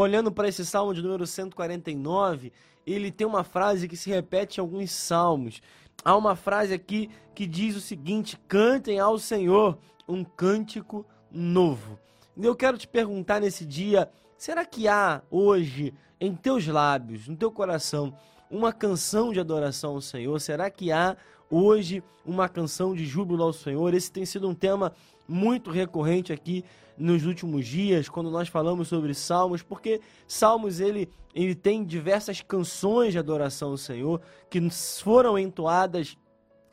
olhando para esse salmo de número 149, ele tem uma frase que se repete em alguns salmos. Há uma frase aqui que diz o seguinte: Cantem ao Senhor um cântico novo. Eu quero te perguntar nesse dia: será que há hoje em teus lábios, no teu coração, uma canção de adoração ao Senhor? Será que há hoje uma canção de júbilo ao Senhor? Esse tem sido um tema muito recorrente aqui nos últimos dias, quando nós falamos sobre salmos, porque salmos ele, ele tem diversas canções de adoração ao Senhor que foram entoadas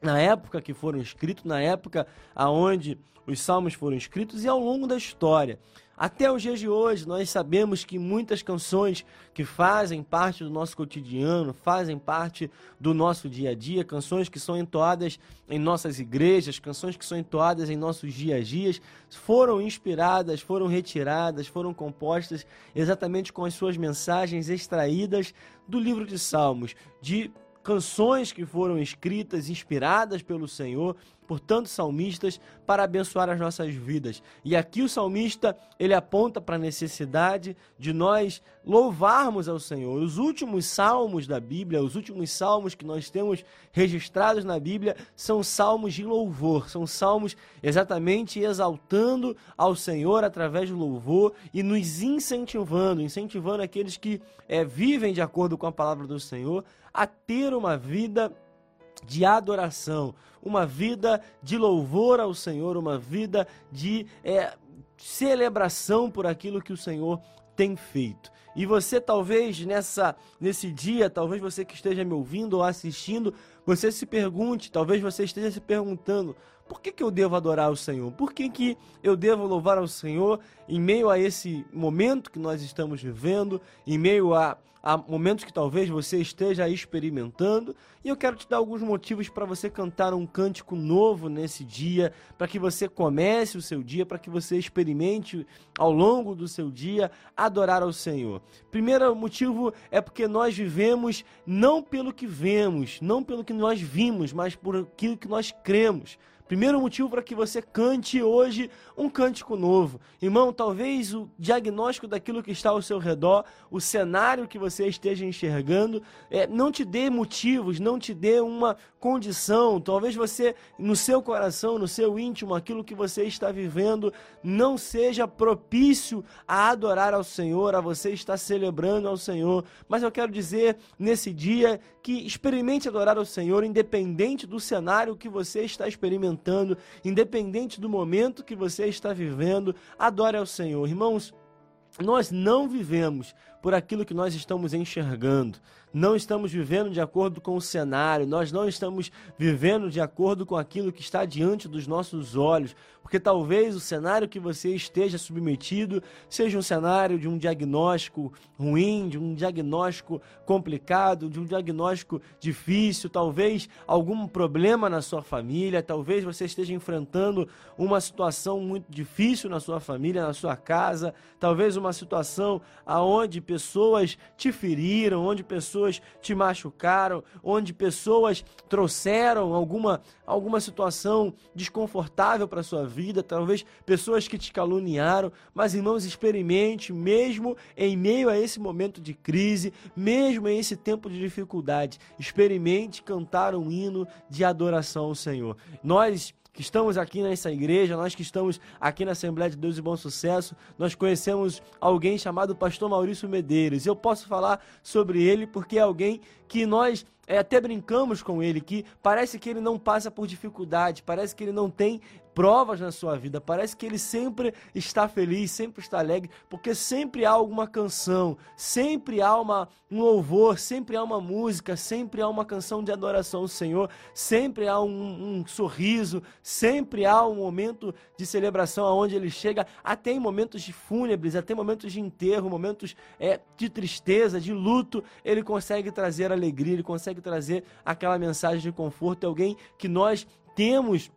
na época que foram escritos, na época aonde os salmos foram escritos e ao longo da história. Até os dias de hoje, nós sabemos que muitas canções que fazem parte do nosso cotidiano, fazem parte do nosso dia a dia, canções que são entoadas em nossas igrejas, canções que são entoadas em nossos dias a dias, foram inspiradas, foram retiradas, foram compostas exatamente com as suas mensagens extraídas do livro de Salmos, de canções que foram escritas, inspiradas pelo Senhor, por tantos salmistas, para abençoar as nossas vidas. E aqui o salmista, ele aponta para a necessidade de nós louvarmos ao Senhor. Os últimos salmos da Bíblia, os últimos salmos que nós temos registrados na Bíblia, são salmos de louvor, são salmos exatamente exaltando ao Senhor através do louvor e nos incentivando, incentivando aqueles que é, vivem de acordo com a palavra do Senhor a ter uma vida de adoração, uma vida de louvor ao Senhor, uma vida de é, celebração por aquilo que o Senhor tem feito. E você talvez nessa nesse dia, talvez você que esteja me ouvindo ou assistindo, você se pergunte, talvez você esteja se perguntando, por que, que eu devo adorar o Senhor? Por que, que eu devo louvar ao Senhor em meio a esse momento que nós estamos vivendo, em meio a há momentos que talvez você esteja experimentando, e eu quero te dar alguns motivos para você cantar um cântico novo nesse dia, para que você comece o seu dia, para que você experimente ao longo do seu dia adorar ao Senhor. Primeiro motivo é porque nós vivemos não pelo que vemos, não pelo que nós vimos, mas por aquilo que nós cremos. Primeiro motivo para que você cante hoje um cântico novo. Irmão, talvez o diagnóstico daquilo que está ao seu redor, o cenário que você esteja enxergando, é, não te dê motivos, não te dê uma condição. Talvez você, no seu coração, no seu íntimo, aquilo que você está vivendo, não seja propício a adorar ao Senhor, a você estar celebrando ao Senhor. Mas eu quero dizer nesse dia que experimente adorar ao Senhor, independente do cenário que você está experimentando experimentando, independente do momento que você está vivendo, adore ao Senhor. Irmãos, nós não vivemos por aquilo que nós estamos enxergando. Não estamos vivendo de acordo com o cenário, nós não estamos vivendo de acordo com aquilo que está diante dos nossos olhos, porque talvez o cenário que você esteja submetido seja um cenário de um diagnóstico ruim, de um diagnóstico complicado, de um diagnóstico difícil, talvez algum problema na sua família, talvez você esteja enfrentando uma situação muito difícil na sua família, na sua casa, talvez uma situação aonde pessoas te feriram, onde pessoas te machucaram, onde pessoas trouxeram alguma, alguma situação desconfortável para a sua vida, talvez pessoas que te caluniaram, mas irmãos, experimente, mesmo em meio a esse momento de crise, mesmo em esse tempo de dificuldade, experimente cantar um hino de adoração ao Senhor. Nós que estamos aqui nessa igreja, nós que estamos aqui na Assembleia de Deus e Bom Sucesso, nós conhecemos alguém chamado Pastor Maurício Medeiros. Eu posso falar sobre ele porque é alguém que nós é, até brincamos com ele, que parece que ele não passa por dificuldade, parece que ele não tem provas na sua vida, parece que ele sempre está feliz, sempre está alegre, porque sempre há alguma canção, sempre há uma, um louvor, sempre há uma música, sempre há uma canção de adoração ao Senhor, sempre há um, um sorriso, sempre há um momento de celebração aonde ele chega, até em momentos de fúnebres, até momentos de enterro, momentos é, de tristeza, de luto, ele consegue trazer alegria, ele consegue trazer aquela mensagem de conforto, é alguém que nós temos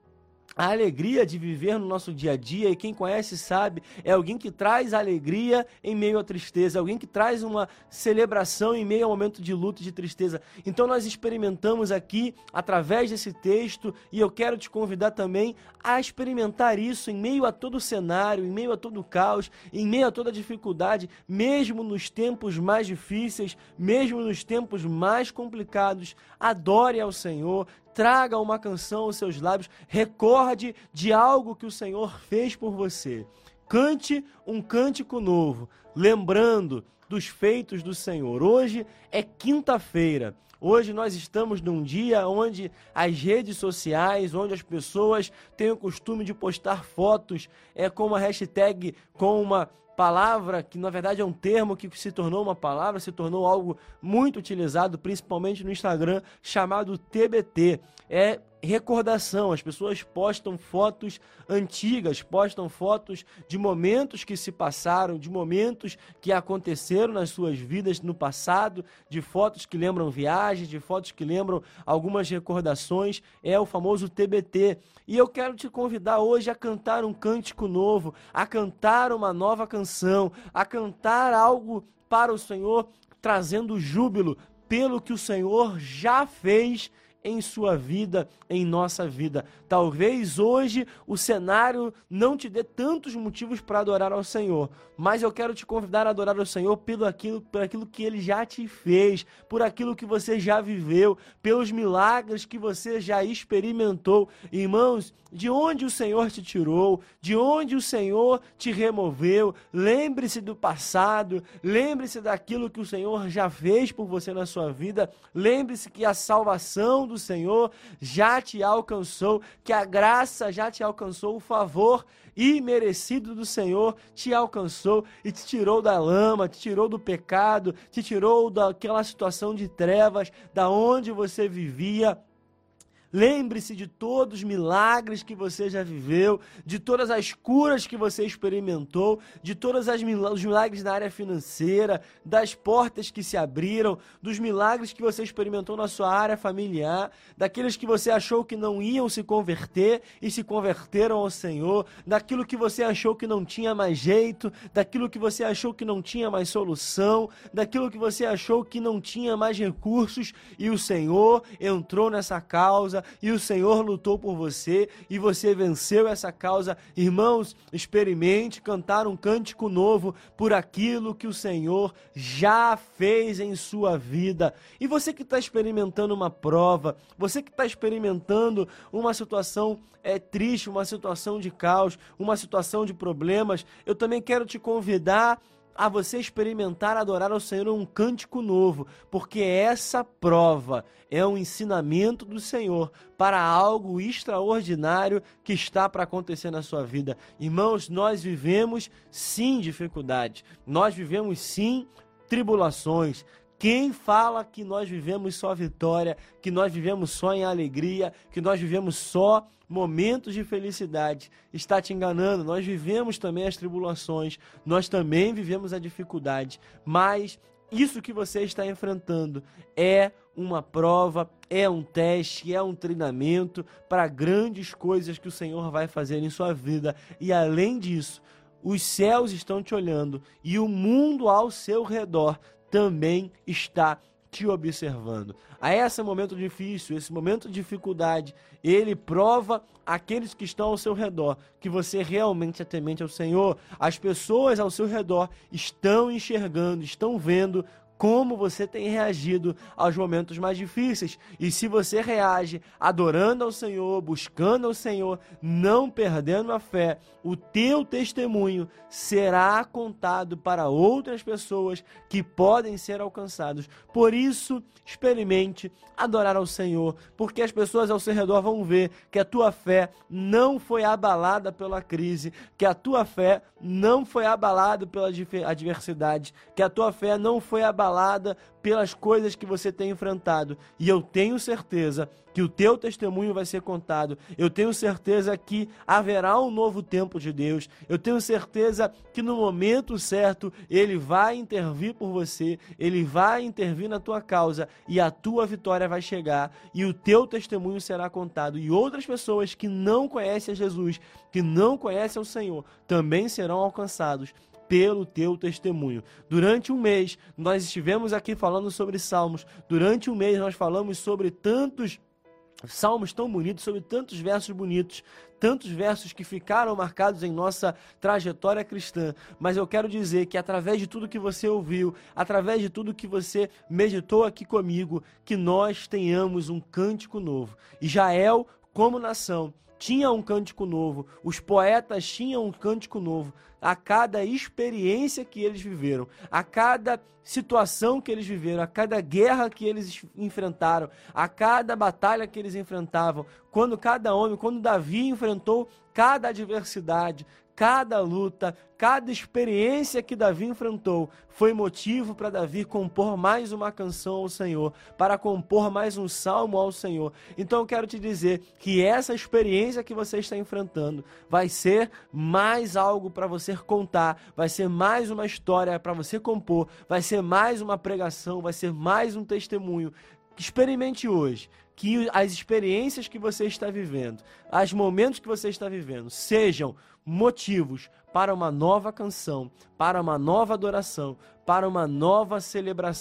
a alegria de viver no nosso dia a dia, e quem conhece sabe, é alguém que traz alegria em meio à tristeza, alguém que traz uma celebração em meio ao momento de luto e de tristeza. Então nós experimentamos aqui, através desse texto, e eu quero te convidar também a experimentar isso em meio a todo o cenário, em meio a todo o caos, em meio a toda a dificuldade, mesmo nos tempos mais difíceis, mesmo nos tempos mais complicados. Adore ao Senhor, traga uma canção aos seus lábios, recorde de algo que o Senhor fez por você. Cante um cântico novo, lembrando dos feitos do Senhor. Hoje é quinta-feira. Hoje nós estamos num dia onde as redes sociais, onde as pessoas têm o costume de postar fotos é, com uma hashtag, com uma palavra que na verdade é um termo que se tornou uma palavra, se tornou algo muito utilizado, principalmente no Instagram, chamado TBT. É recordação. As pessoas postam fotos antigas, postam fotos de momentos que se passaram, de momentos que aconteceram nas suas vidas no passado, de fotos que lembram viagens, de fotos que lembram algumas recordações. É o famoso TBT. E eu quero te convidar hoje a cantar um cântico novo, a cantar uma nova canção, a cantar algo para o Senhor, trazendo júbilo pelo que o Senhor já fez em sua vida, em nossa vida. Talvez hoje o cenário não te dê tantos motivos para adorar ao Senhor, mas eu quero te convidar a adorar ao Senhor pelo aquilo, por aquilo que Ele já te fez, por aquilo que você já viveu, pelos milagres que você já experimentou. Irmãos, de onde o Senhor te tirou, de onde o Senhor te removeu, lembre-se do passado, lembre-se daquilo que o Senhor já fez por você na sua vida, lembre-se que a salvação do Senhor já te alcançou, que a graça já te alcançou, o favor imerecido do Senhor te alcançou e te tirou da lama, te tirou do pecado, te tirou daquela situação de trevas, da onde você vivia Lembre-se de todos os milagres que você já viveu, de todas as curas que você experimentou, de todos os milagres na área financeira, das portas que se abriram, dos milagres que você experimentou na sua área familiar, daqueles que você achou que não iam se converter e se converteram ao Senhor, daquilo que você achou que não tinha mais jeito, daquilo que você achou que não tinha mais solução, daquilo que você achou que não tinha mais recursos e o Senhor entrou nessa e o Senhor lutou por você e você venceu essa causa. Irmãos, experimente cantar um cântico novo por aquilo que o Senhor já fez em sua vida. E você que está experimentando uma prova, você que está experimentando uma situação é, triste, uma situação de caos, uma situação de problemas, eu também quero te convidar a você experimentar adorar ao Senhor um cântico novo, porque essa prova é um ensinamento do Senhor para algo extraordinário que está para acontecer na sua vida. Irmãos, nós vivemos sim dificuldades, nós vivemos sim tribulações, quem fala que nós vivemos só vitória, que nós vivemos só em alegria, que nós vivemos só momentos de felicidade, está te enganando. Nós vivemos também as tribulações, nós também vivemos a dificuldade, mas isso que você está enfrentando é uma prova, é um teste, é um treinamento para grandes coisas que o Senhor vai fazer em sua vida. E além disso, os céus estão te olhando e o mundo ao seu redor também está te observando. A esse momento difícil, esse momento de dificuldade, ele prova aqueles que estão ao seu redor que você realmente é temente ao Senhor. As pessoas ao seu redor estão enxergando, estão vendo como você tem reagido aos momentos mais difíceis. E se você reage adorando ao Senhor, buscando ao Senhor, não perdendo a fé, o teu testemunho será contado para outras pessoas que podem ser alcançados. Por isso, experimente adorar ao Senhor, porque as pessoas ao seu redor vão ver que a tua fé não foi abalada pela crise, que a tua fé não foi abalada pela adversidade, que a tua fé não foi abalada abalada pelas coisas que você tem enfrentado. E eu tenho certeza que o teu testemunho vai ser contado. Eu tenho certeza que haverá um novo tempo de Deus. Eu tenho certeza que no momento certo ele vai intervir por você, ele vai intervir na tua causa e a tua vitória vai chegar e o teu testemunho será contado. E outras pessoas que não conhecem a Jesus, que não conhecem o Senhor, também serão alcançados pelo teu testemunho. Durante um mês, nós estivemos aqui falando sobre salmos. Durante um mês, nós falamos sobre tantos salmos tão bonitos, sobre tantos versos bonitos, tantos versos que ficaram marcados em nossa trajetória cristã. Mas eu quero dizer que através de tudo que você ouviu, através de tudo que você meditou aqui comigo, que nós tenhamos um cântico novo. Israel, como nação, tinha um cântico novo, os poetas tinham um cântico novo a cada experiência que eles viveram, a cada situação que eles viveram, a cada guerra que eles enfrentaram, a cada batalha que eles enfrentavam, quando cada homem, quando Davi enfrentou cada adversidade, cada luta, cada experiência que Davi enfrentou foi motivo para Davi compor mais uma canção ao Senhor, para compor mais um salmo ao Senhor. Então eu quero te dizer que essa experiência que você está enfrentando vai ser mais algo para você contar, vai ser mais uma história para você compor, vai ser mais uma pregação, vai ser mais um testemunho. Experimente hoje que as experiências que você está vivendo, os momentos que você está vivendo, sejam motivos para uma nova canção, para uma nova adoração, para uma nova celebração